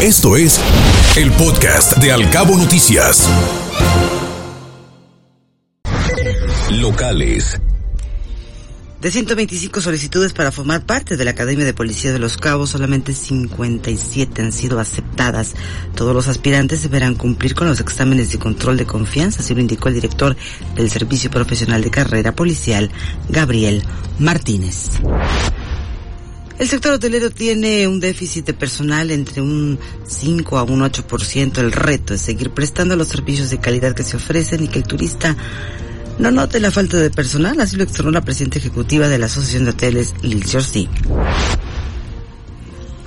Esto es el podcast de Alcabo Noticias. Locales. De 125 solicitudes para formar parte de la Academia de Policía de Los Cabos, solamente 57 han sido aceptadas. Todos los aspirantes deberán cumplir con los exámenes de control de confianza, así lo indicó el director del Servicio Profesional de Carrera Policial, Gabriel Martínez. El sector hotelero tiene un déficit de personal entre un 5 a un 8%. El reto es seguir prestando los servicios de calidad que se ofrecen y que el turista no note la falta de personal, así lo externó la presidenta ejecutiva de la Asociación de Hoteles, Lil Jersey.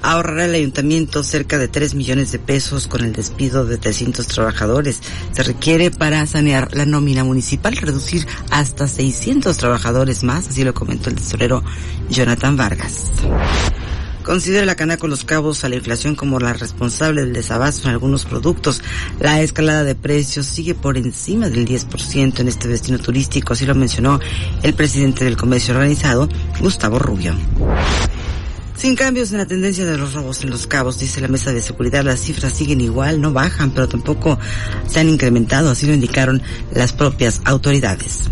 Ahorrará el ayuntamiento cerca de 3 millones de pesos con el despido de 300 trabajadores. Se requiere para sanear la nómina municipal reducir hasta 600 trabajadores más, así lo comentó el tesorero Jonathan Vargas. Considera la Canaco Los Cabos a la inflación como la responsable del desabasto en algunos productos. La escalada de precios sigue por encima del 10% en este destino turístico, así lo mencionó el presidente del comercio organizado, Gustavo Rubio. Sin cambios en la tendencia de los robos en los cabos, dice la mesa de seguridad, las cifras siguen igual, no bajan, pero tampoco se han incrementado, así lo indicaron las propias autoridades.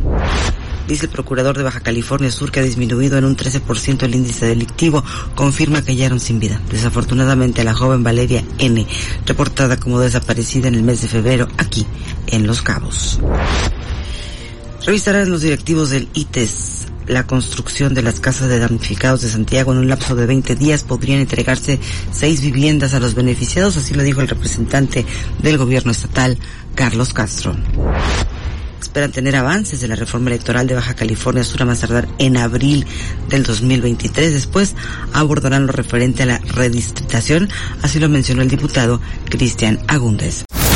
Dice el procurador de Baja California Sur que ha disminuido en un 13% el índice delictivo. Confirma que hallaron sin vida. Desafortunadamente, la joven Valeria N., reportada como desaparecida en el mes de febrero aquí, en Los Cabos. Revisarán los directivos del ITES la construcción de las casas de damnificados de Santiago en un lapso de 20 días podrían entregarse seis viviendas a los beneficiados, así lo dijo el representante del gobierno estatal, Carlos Castro. Esperan tener avances de la reforma electoral de Baja California Sur a más tardar en abril del 2023. Después abordarán lo referente a la redistritación, así lo mencionó el diputado Cristian Agúndez.